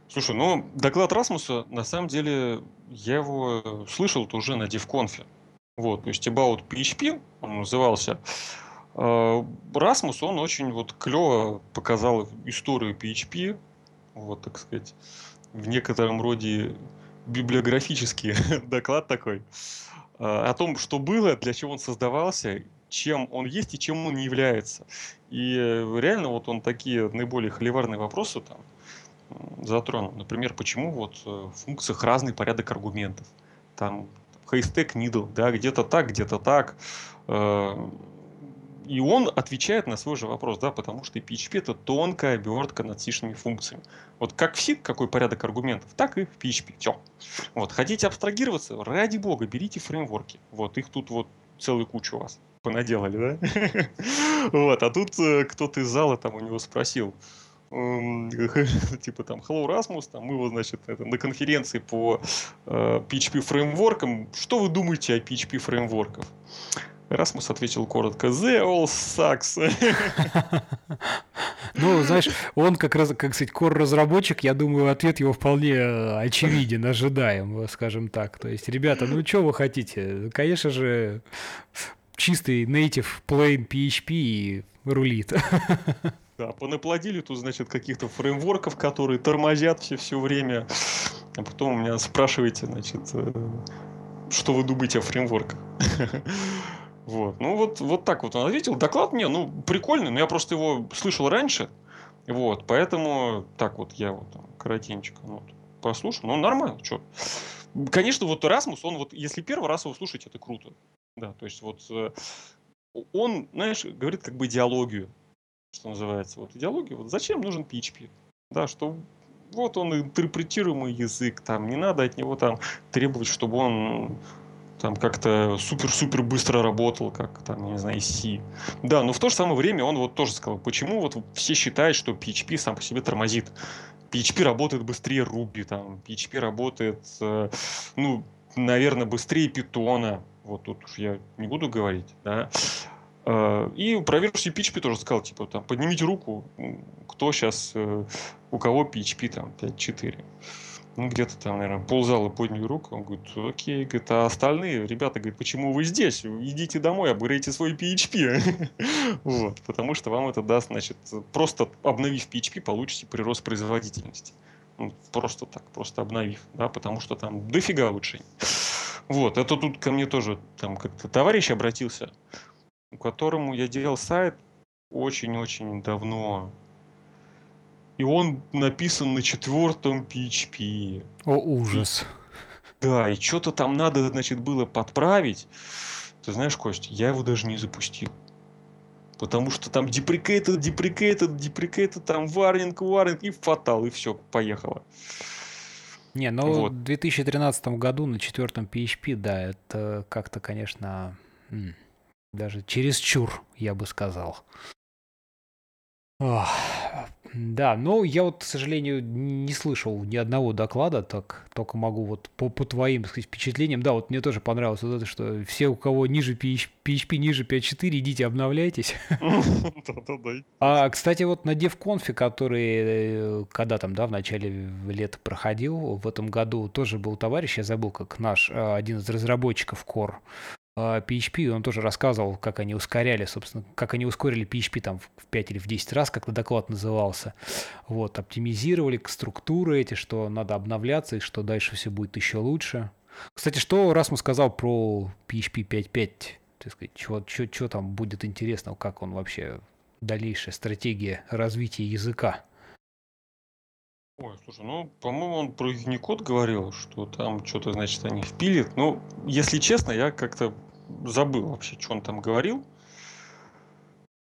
Слушай, ну, доклад Расмуса, на самом деле, я его слышал уже на DevConf. Вот, то есть About PHP, он назывался. А, Расмус, он очень вот клево показал историю PHP, вот, так сказать, в некотором роде библиографический доклад такой а, о том, что было, для чего он создавался, чем он есть и чем он не является. И э, реально вот он такие наиболее холиварные вопросы там затронул. Например, почему вот э, в функциях разный порядок аргументов. Там haystack needle, да, где-то так, где-то так. И он отвечает на свой же вопрос, да, потому что PHP это тонкая обертка над сишными функциями. Вот как в C, какой порядок аргументов, так и в PHP. Все. Вот, хотите абстрагироваться, ради бога, берите фреймворки. Вот, их тут вот целую кучу у вас. понаделали, да? Вот, а тут э, кто-то из зала там у него спросил, типа там Hello Rasmus, там мы его, значит, это, на конференции по э, PHP фреймворкам. Что вы думаете о PHP фреймворках? Расмус ответил коротко, The all sucks. Ну, знаешь, он как раз, как сказать, кор-разработчик, я думаю, ответ его вполне э, очевиден, ожидаем, скажем так. То есть, ребята, ну что вы хотите? Конечно же, чистый native plain PHP и рулит. Да, понаплодили тут, значит, каких-то фреймворков, которые тормозят все, все время. А потом у меня спрашиваете, значит, э, что вы думаете о фреймворках. Вот. Ну, вот, вот так вот он ответил. Доклад мне, ну, прикольный, но я просто его слышал раньше. Вот, поэтому так вот я вот коротенько ну, вот, послушал. Ну, нормально, что. Конечно, вот Erasmus, он вот, если первый раз его слушать, это круто. Да, то есть вот э, он, знаешь, говорит как бы идеологию, что называется. Вот идеологию, вот зачем нужен PHP? Да, что вот он интерпретируемый язык, там не надо от него там требовать, чтобы он там как-то супер-супер быстро работал, как там, не знаю, C. Да, но в то же самое время он вот тоже сказал, почему вот все считают, что PHP сам по себе тормозит. PHP работает быстрее Ruby, там, PHP работает, э, ну, наверное, быстрее Python. Вот тут уж я не буду говорить, да. Э, и про версию PHP тоже сказал, типа, там, поднимите руку, кто сейчас, э, у кого PHP там 5.4 ну, где-то там, наверное, ползала поднял руку, он говорит, окей, говорит, а остальные ребята, говорит, почему вы здесь? Идите домой, обыграйте свой PHP. вот, потому что вам это даст, значит, просто обновив PHP, получите прирост производительности. Ну, просто так, просто обновив, да, потому что там дофига улучшений. Вот, это тут ко мне тоже там как-то товарищ обратился, у которому я делал сайт очень-очень давно, и он написан на четвертом PHP. О, ужас. Да, и что-то там надо, значит, было подправить. Ты знаешь, Кость, я его даже не запустил. Потому что там deprecated, deprecated, deprecated, там варнинг, варнинг, и фатал, и все, поехало. Не, ну вот. в 2013 году на четвертом PHP, да, это как-то, конечно, даже чересчур, я бы сказал. Ох, да, но я вот, к сожалению, не слышал ни одного доклада, так только могу вот по, по твоим сказать, впечатлениям. Да, вот мне тоже понравилось вот это, что все, у кого ниже PHP, PHP ниже 5.4, идите обновляйтесь. А, кстати, вот на DevConf, который э, когда там, да, в начале лета проходил, в этом году тоже был товарищ, я забыл, как наш, э, один из разработчиков Core, PHP, он тоже рассказывал, как они ускоряли, собственно, как они ускорили PHP там в 5 или в 10 раз, как-то доклад назывался. Вот, оптимизировали структуры эти, что надо обновляться и что дальше все будет еще лучше. Кстати, что Расмус сказал про PHP 5.5? Так сказать, что, что, что там будет интересно, как он вообще, дальнейшая стратегия развития языка? Ой, слушай, ну, по-моему, он про Unicode говорил, что там что-то, значит, они впилят. Ну, если честно, я как-то забыл вообще, что он там говорил.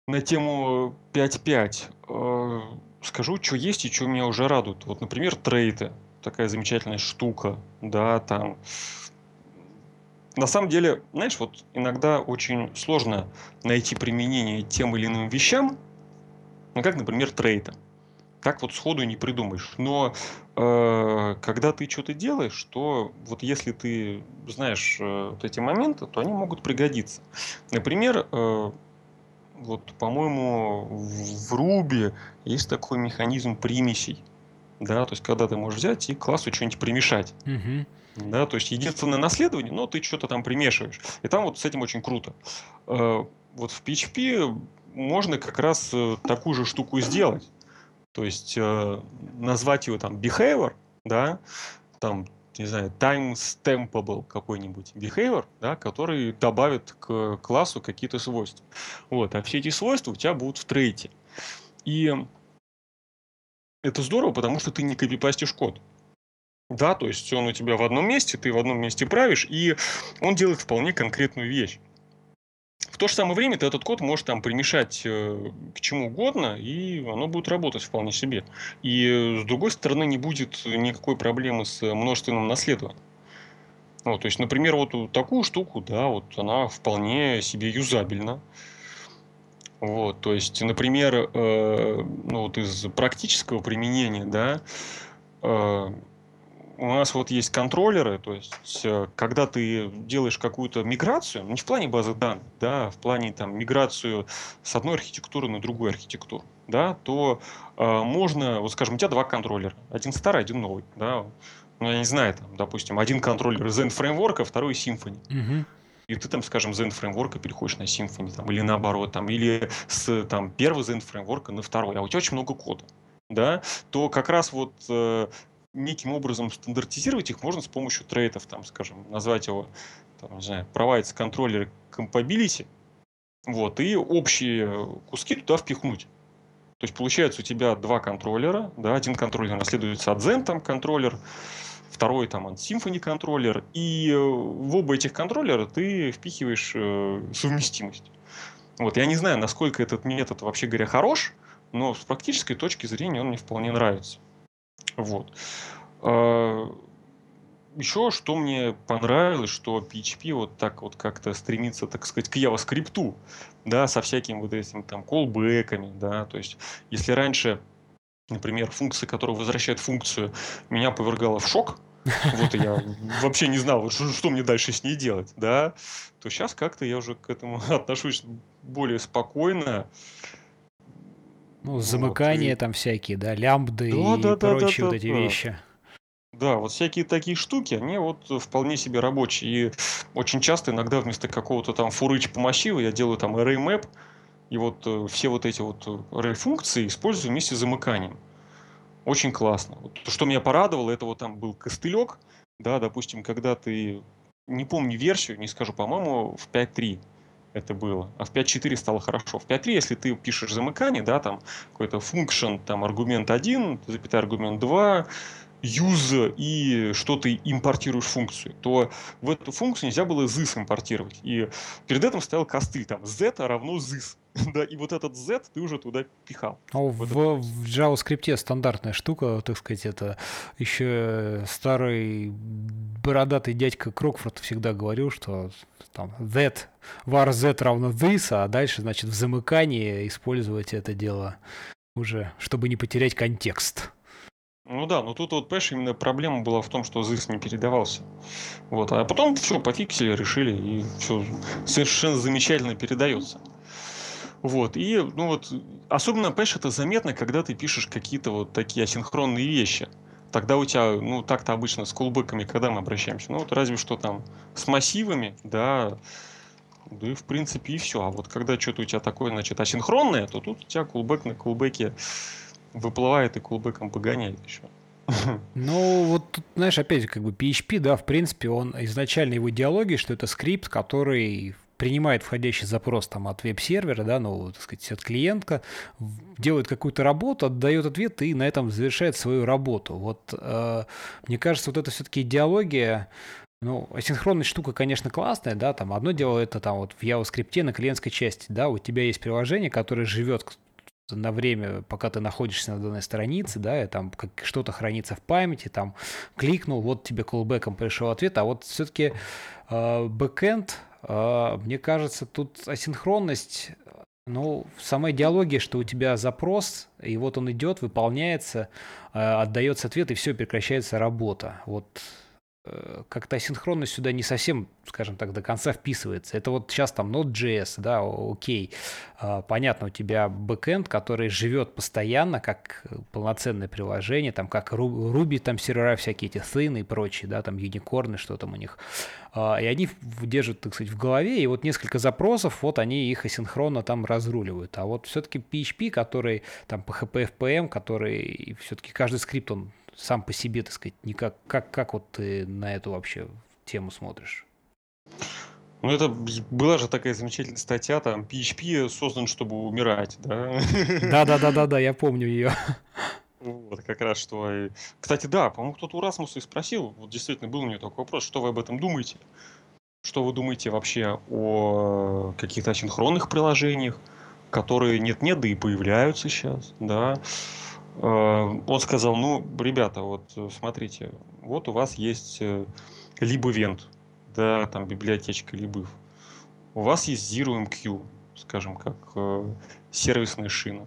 На тему 5.5 э, скажу, что есть и что меня уже радует. Вот, например, трейты. Такая замечательная штука, да, там. На самом деле, знаешь, вот иногда очень сложно найти применение тем или иным вещам, ну, как, например, трейта так вот сходу не придумаешь. Но э, когда ты что-то делаешь, то вот если ты знаешь э, вот эти моменты, то они могут пригодиться. Например, э, вот, по-моему, в Ruby есть такой механизм примесей. Да, то есть, когда ты можешь взять и классу что-нибудь примешать. Угу. Да, то есть единственное наследование, но ты что-то там примешиваешь. И там вот с этим очень круто. Э, вот в PHP можно как раз э, такую же штуку сделать. То есть э, назвать его там behavior, да, там, не знаю, time stampable какой-нибудь behavior, да, который добавит к классу какие-то свойства. Вот, а все эти свойства у тебя будут в трейте. И это здорово, потому что ты не копипастишь код. Да, то есть он у тебя в одном месте, ты в одном месте правишь, и он делает вполне конкретную вещь. То же самое время ты этот код можешь там примешать э, к чему угодно, и оно будет работать вполне себе. И с другой стороны, не будет никакой проблемы с множественным наследованием. Ну, то есть, например, вот такую штуку, да, вот она вполне себе юзабельна. Вот, то есть, например, э, ну вот из практического применения, да, э, у нас вот есть контроллеры, то есть, э, когда ты делаешь какую-то миграцию, не в плане базы данных, да, а в плане там миграцию с одной архитектуры на другую архитектуру, да, то э, можно, вот скажем, у тебя два контроллера, один старый, один новый, да, ну, я не знаю, там, допустим, один контроллер Zen Framework, а второй Symfony. Угу. И ты там, скажем, Zen Framework переходишь на Symfony, там, или наоборот, там, или с там, первого Zen Framework на второй, а у тебя очень много кода, да, то как раз вот э, неким образом стандартизировать их можно с помощью трейтов, там, скажем, назвать его, там, не знаю, provides controller compatibility, вот, и общие куски туда впихнуть. То есть получается у тебя два контроллера, да, один контроллер наследуется от Zen там контроллер, второй там от Symfony контроллер, и э, в оба этих контроллера ты впихиваешь э, совместимость. Вот, я не знаю, насколько этот метод вообще говоря хорош, но с практической точки зрения он мне вполне нравится. Вот. А, Еще что мне понравилось, что PHP вот так вот как-то стремится, так сказать, к JavaScript, да, со всякими вот этими там колбеками, да, то есть если раньше например, функция, которая возвращает функцию, меня повергала в шок, вот я вообще не знал, что, что мне дальше с ней делать, да, то сейчас как-то я уже к этому отношусь более спокойно. Ну, замыкания вот, и... там всякие, да, лямбды да, и да, прочие да, вот эти да. вещи. Да, вот всякие такие штуки, они вот вполне себе рабочие. И очень часто иногда вместо какого-то там фурыч по массиву я делаю там array map, и вот э, все вот эти вот array-функции использую вместе с замыканием. Очень классно. Вот, что меня порадовало, это вот там был костылек, да, допустим, когда ты, не помню версию, не скажу, по-моему, в 5.3 это было. А в 5.4 стало хорошо. В 5.3, если ты пишешь замыкание, да, там какой-то function, там аргумент 1, запятая аргумент 2, use и что ты импортируешь функцию, то в эту функцию нельзя было this импортировать. И перед этим стоял костыль, там, z равно this. да, и вот этот z ты уже туда пихал. А в, в, в JavaScript стандартная штука, так сказать, это еще старый бородатый дядька Крокфорд всегда говорил, что там that, var z равно this, а дальше, значит, в замыкании использовать это дело уже, чтобы не потерять контекст. Ну да, но тут вот, понимаешь, именно проблема была в том, что ZIS не передавался. Вот, а потом все пофиксили, решили, и все совершенно замечательно передается. Вот, и, ну вот, особенно, понимаешь, это заметно, когда ты пишешь какие-то вот такие асинхронные вещи. Тогда у тебя, ну, так-то обычно с колбеками, когда мы обращаемся? Ну, вот разве что там с массивами, да, да и в принципе и все. А вот когда что-то у тебя такое, значит, асинхронное, то тут у тебя колбек на колбеке выплывает и кулбеком погоняет еще. Ну, вот тут, знаешь, опять как бы PHP, да, в принципе, он изначально его идеология, что это скрипт, который принимает входящий запрос там от веб-сервера, да, ну, так сказать, от клиента, делает какую-то работу, отдает ответ и на этом завершает свою работу. Вот э, мне кажется, вот это все-таки идеология, ну, асинхронная штука, конечно, классная, да, там одно дело это там вот в JavaScript на клиентской части, да, у тебя есть приложение, которое живет на время, пока ты находишься на данной странице, да, и там как что-то хранится в памяти, там кликнул, вот тебе колбеком пришел ответ, а вот все-таки э, бэкэнд, мне кажется, тут асинхронность, ну, сама идеология, что у тебя запрос, и вот он идет, выполняется, э, отдается ответ, и все, прекращается работа. Вот Э, как-то асинхронность сюда не совсем, скажем так, до конца вписывается. Это вот сейчас там Node.js, да, окей. А, понятно, у тебя бэкэнд, который живет постоянно, как полноценное приложение, там как Ruby, там сервера всякие эти Thin и прочие, да, там юникорны, что там у них. А, и они держат, так сказать, в голове, и вот несколько запросов, вот они их асинхронно там разруливают. А вот все-таки PHP, который там PHP, FPM, который все-таки каждый скрипт, он сам по себе, так сказать, никак. Как, как вот ты на эту вообще тему смотришь? Ну, это была же такая замечательная статья, там, PHP создан, чтобы умирать, да? Да-да-да-да-да, я помню ее. Вот, как раз что... Кстати, да, по-моему, кто-то у Расмуса и спросил, вот действительно был у него такой вопрос, что вы об этом думаете? Что вы думаете вообще о каких-то асинхронных приложениях, которые нет-нет, да и появляются сейчас, да? Э, он сказал, ну, ребята, вот смотрите, вот у вас есть э, LibEvent, да, там библиотечка libIF. У вас есть ZeroMQ, скажем, как э, сервисная шина.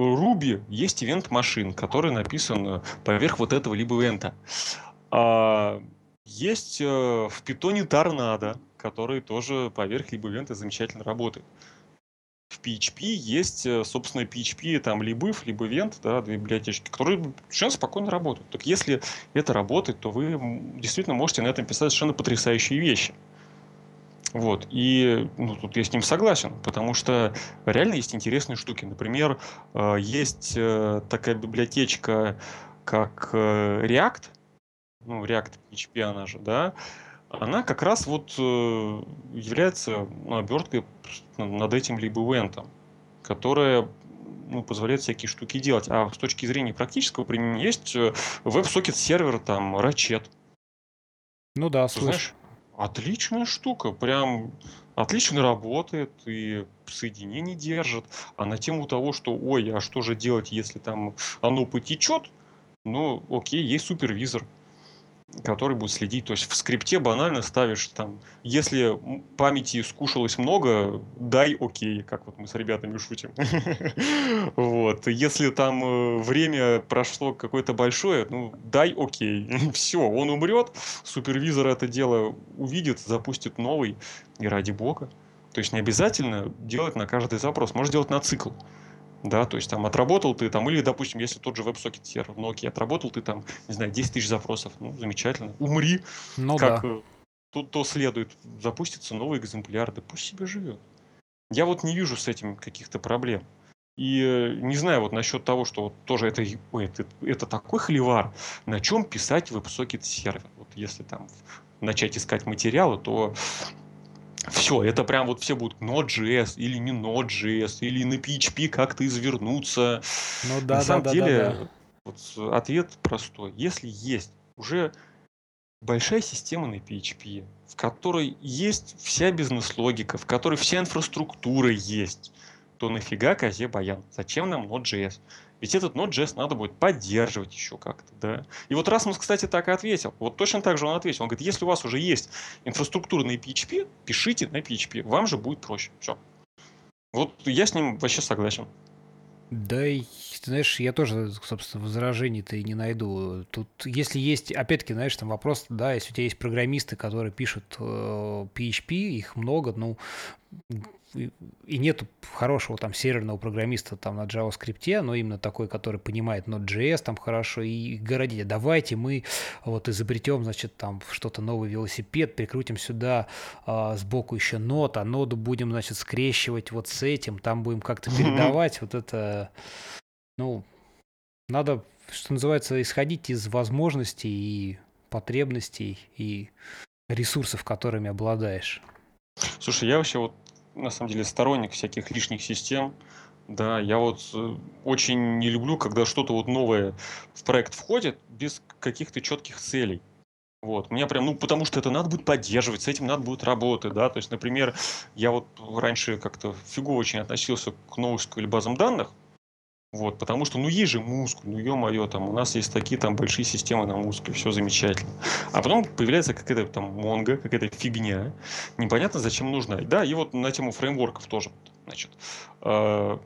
Ruby есть ивент машин, который написан поверх вот этого либо ивента. А есть э, в питоне торнадо, который тоже поверх либо ивента замечательно работает. В PHP есть, э, собственно, PHP, там, либо либо event, да, две библиотечки, которые совершенно спокойно работают. Так если это работает, то вы действительно можете на этом писать совершенно потрясающие вещи. Вот. И ну, тут я с ним согласен, потому что реально есть интересные штуки. Например, э, есть э, такая библиотечка, как э, React, ну, React PHP она же, да, она как раз вот является ну, оберткой над этим либо ивентом, которая ну, позволяет всякие штуки делать. А с точки зрения практического применения есть WebSocket сервер, там, Ratchet. Ну да, слышь. Отличная штука, прям отлично работает и соединение держит. А на тему того, что, ой, а что же делать, если там оно потечет, ну, окей, есть супервизор который будет следить. То есть в скрипте банально ставишь там, если памяти скушалось много, дай окей, как вот мы с ребятами шутим. Вот. Если там э, время прошло какое-то большое, ну, дай окей. Все, он умрет, супервизор это дело увидит, запустит новый, и ради бога. То есть не обязательно делать на каждый запрос, можно делать на цикл. Да, то есть там отработал ты там, или, допустим, если тот же WebSocket сервер в Nokia, отработал ты там, не знаю, 10 тысяч запросов, ну, замечательно, умри, ну, как да. Э, то, то следует, запустится новый экземпляр, да пусть себе живет. Я вот не вижу с этим каких-то проблем. И э, не знаю вот насчет того, что вот тоже это, ой, это, это такой холивар, на чем писать WebSocket сервер. Вот если там начать искать материалы, то все, это прям вот все будут Node.js или не Node.js, или на PHP как-то извернуться. Ну да, на самом да, деле, да, да. Вот ответ простой. Если есть уже большая система на PHP, в которой есть вся бизнес-логика, в которой вся инфраструктура есть, то нафига козе баян? Зачем нам Node.js? Ведь этот Node.js надо будет поддерживать еще как-то, да. И вот Расмус, кстати, так и ответил. Вот точно так же он ответил. Он говорит, если у вас уже есть инфраструктура на PHP, пишите на PHP, вам же будет проще. Все. Вот я с ним вообще согласен. Да, ты знаешь, я тоже, собственно, возражений-то и не найду. Тут, если есть, опять-таки, знаешь, там вопрос, да, если у тебя есть программисты, которые пишут э, PHP, их много, ну, и нет хорошего там серверного программиста там на JavaScript, но именно такой, который понимает Node.js там хорошо, и говорит, давайте мы вот изобретем, значит, там что-то новый велосипед, прикрутим сюда а, сбоку еще нот, а ноду будем, значит, скрещивать вот с этим, там будем как-то передавать вот это, ну, надо, что называется, исходить из возможностей и потребностей и ресурсов, которыми обладаешь. Слушай, я вообще вот на самом деле сторонник всяких лишних систем. Да, я вот э, очень не люблю, когда что-то вот новое в проект входит без каких-то четких целей. Вот, мне прям, ну, потому что это надо будет поддерживать, с этим надо будет работать, да, то есть, например, я вот раньше как-то фигово очень относился к NoSQL базам данных, вот, потому что, ну, есть же мускул, ну, ё-моё, там, у нас есть такие там большие системы на мускуле, все замечательно. А потом появляется какая-то там монга, какая-то фигня, непонятно зачем нужна. Да, и вот на тему фреймворков тоже, значит, э,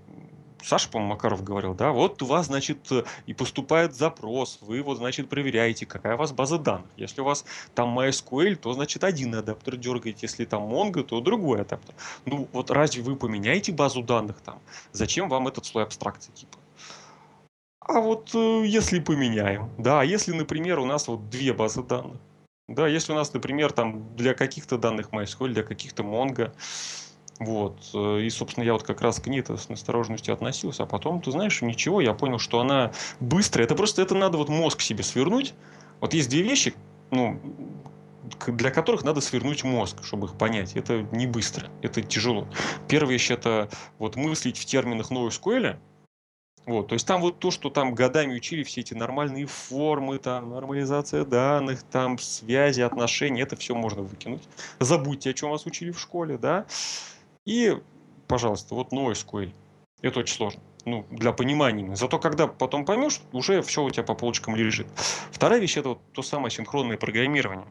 Саша, по-моему, Макаров говорил, да, вот у вас, значит, и поступает запрос, вы вот, значит, проверяете, какая у вас база данных. Если у вас там MySQL, то, значит, один адаптер дергаете, если там Mongo, то другой адаптер. Ну, вот разве вы поменяете базу данных там? Зачем вам этот слой абстракции, типа? А вот э, если поменяем, да, если, например, у нас вот две базы данных, да, если у нас, например, там для каких-то данных MySQL, для каких-то Mongo, вот. Э, и, собственно, я вот как раз к ней с настороженностью относился. А потом, ты знаешь, ничего, я понял, что она быстрая. Это просто это надо вот мозг себе свернуть. Вот есть две вещи, ну, для которых надо свернуть мозг, чтобы их понять. Это не быстро, это тяжело. Первая вещь это вот мыслить в терминах NoSQL. Вот, то есть там вот то, что там годами учили, все эти нормальные формы, там нормализация данных, там связи, отношения, это все можно выкинуть. Забудьте, о чем вас учили в школе, да. И, пожалуйста, вот NoSQL. Это очень сложно. Ну, для понимания. Зато когда потом поймешь, уже все у тебя по полочкам лежит. Вторая вещь это вот то самое синхронное программирование.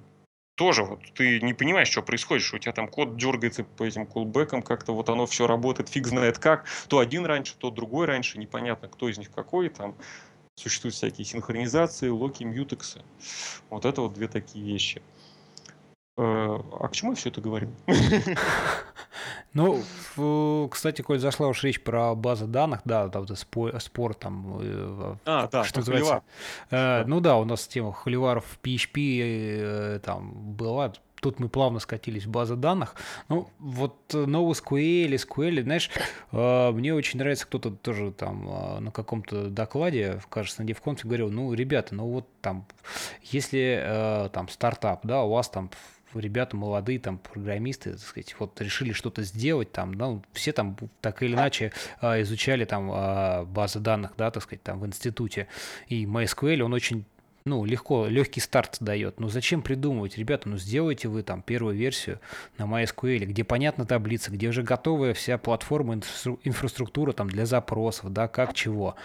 тоже вот ты не понимаешь, что происходит, что у тебя там код дергается по этим кулбекам, как-то вот оно все работает, фиг знает как, то один раньше, то другой раньше, непонятно, кто из них какой, там существуют всякие синхронизации, локи, мьютексы. Вот это вот две такие вещи. Э, а к чему я все это говорил? Ну, кстати, коль зашла уж речь про базы данных, да, там вот спор, спор там, э, а, да, что называется. Э, ну да, у нас тема холиваров в PHP э, там была, тут мы плавно скатились в базы данных. Ну, вот NoSQL, SQL, знаешь, мне очень нравится, кто-то тоже там на каком-то докладе, кажется, на DevConf говорил, ну, ребята, ну вот там, если там стартап, да, у вас там ребята молодые, там, программисты, так сказать, вот решили что-то сделать, там, ну, все там так или иначе а, изучали там а, базы данных, да, так сказать, там в институте, и MySQL, он очень ну, легко, легкий старт дает. Ну, зачем придумывать? Ребята, ну, сделайте вы там первую версию на MySQL, где понятна таблица, где уже готовая вся платформа, инфраструктура там для запросов, да, как чего.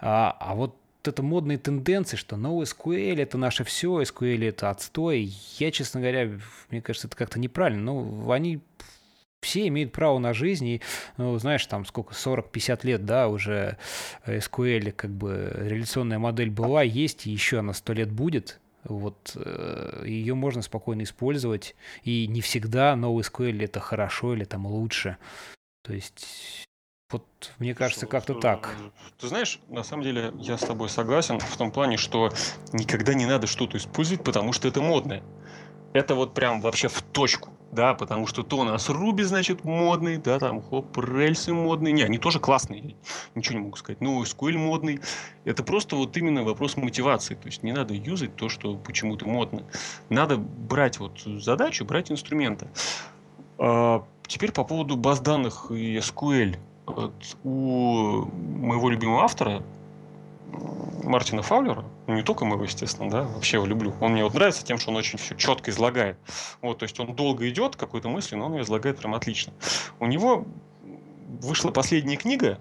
А, а вот это модные тенденции, что NoSQL это наше все, SQL это отстой. Я, честно говоря, мне кажется, это как-то неправильно. Ну, они все имеют право на жизнь, и, ну, знаешь, там сколько, 40-50 лет, да, уже SQL, как бы, реляционная модель была, есть, и еще она 100 лет будет, вот э, ее можно спокойно использовать, и не всегда NoSQL это хорошо или там лучше. То есть вот мне кажется, как-то так. Ты знаешь, на самом деле я с тобой согласен в том плане, что никогда не надо что-то использовать, потому что это модное. Это вот прям вообще в точку, да, потому что то у нас Руби, значит, модный, да, там хоп, рельсы модные. Не, они тоже классные, ничего не могу сказать. Ну, SQL модный. Это просто вот именно вопрос мотивации. То есть не надо юзать то, что почему-то модно. Надо брать вот задачу, брать инструменты. А, теперь по поводу баз данных и SQL у моего любимого автора, Мартина Фаулера, ну не только моего, естественно, да, вообще его люблю. Он мне вот нравится тем, что он очень все четко излагает. Вот, то есть он долго идет какой-то мысли, но он ее излагает прям отлично. У него вышла последняя книга,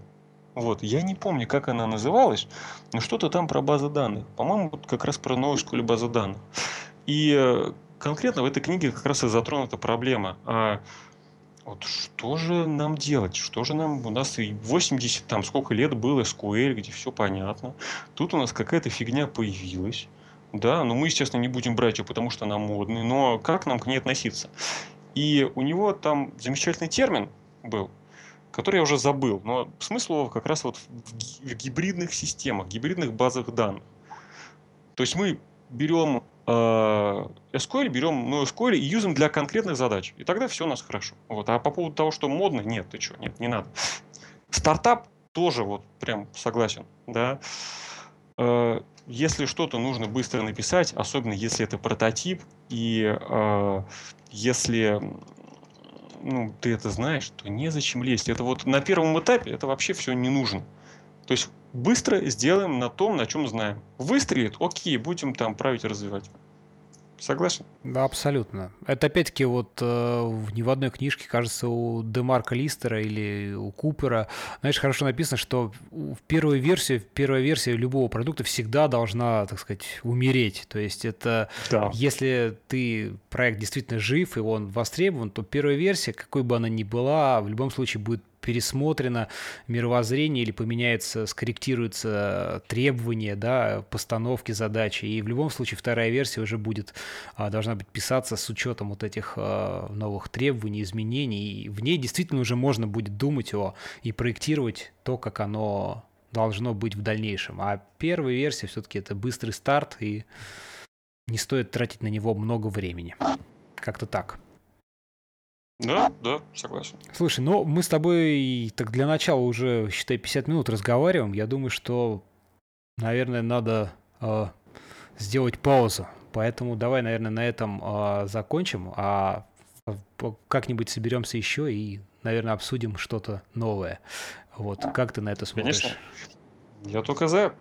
вот, я не помню, как она называлась, но что-то там про базы данных. По-моему, вот как раз про новую школу базы данных. И э, конкретно в этой книге как раз и затронута проблема. Вот что же нам делать? Что же нам... У нас и 80, там сколько лет было SQL, где все понятно. Тут у нас какая-то фигня появилась. Да, но мы, естественно, не будем брать ее, потому что она модная. Но как нам к ней относиться? И у него там замечательный термин был, который я уже забыл. Но смысл его как раз вот в гибридных системах, гибридных базах данных. То есть мы берем SQL берем ну, SQL и юзаем для конкретных задач. И тогда все у нас хорошо. Вот. А по поводу того, что модно, нет, ты что, нет, не надо. Стартап тоже вот прям согласен, да. Э, если что-то нужно быстро написать, особенно если это прототип, и э, если ну, ты это знаешь, то незачем лезть. Это вот на первом этапе это вообще все не нужно. То есть быстро сделаем на том, на чем знаем. Выстрелит, окей, будем там править развивать. Согласен? Да, абсолютно. Это опять-таки вот э, ни в одной книжке, кажется, у Демарка Листера или у Купера, знаешь, хорошо написано, что в первой версии, первая версия любого продукта всегда должна, так сказать, умереть. То есть это, да. если ты проект действительно жив и он востребован, то первая версия, какой бы она ни была, в любом случае будет пересмотрено мировоззрение или поменяется, скорректируются требования, да, постановки задачи. И в любом случае вторая версия уже будет, а, должна быть писаться с учетом вот этих а, новых требований, изменений. И в ней действительно уже можно будет думать о и проектировать то, как оно должно быть в дальнейшем. А первая версия все-таки это быстрый старт, и не стоит тратить на него много времени. Как-то так. Да, да, согласен. Слушай, ну мы с тобой так для начала уже, считай, 50 минут разговариваем. Я думаю, что, наверное, надо э, сделать паузу. Поэтому давай, наверное, на этом э, закончим, а как-нибудь соберемся еще и, наверное, обсудим что-то новое. Вот, как ты на это смотришь? Конечно. Я только за.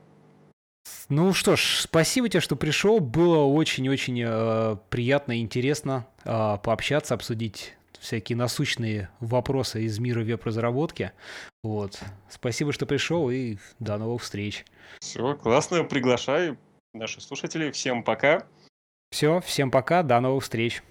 Ну что ж, спасибо тебе, что пришел. Было очень-очень э, приятно и интересно э, пообщаться, обсудить всякие насущные вопросы из мира веб-разработки. Вот. Спасибо, что пришел, и до новых встреч. Все, классно, приглашаю наших слушателей. Всем пока. Все, всем пока, до новых встреч.